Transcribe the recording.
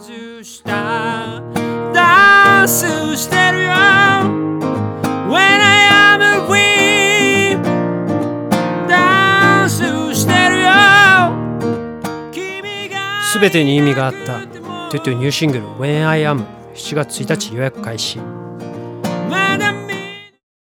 外した。ダンスしてるよ。When I am a queen ダンスしてるよ。君すべてに意味があった。トゥトゥニューシングル When I Am 7月1日予約開始。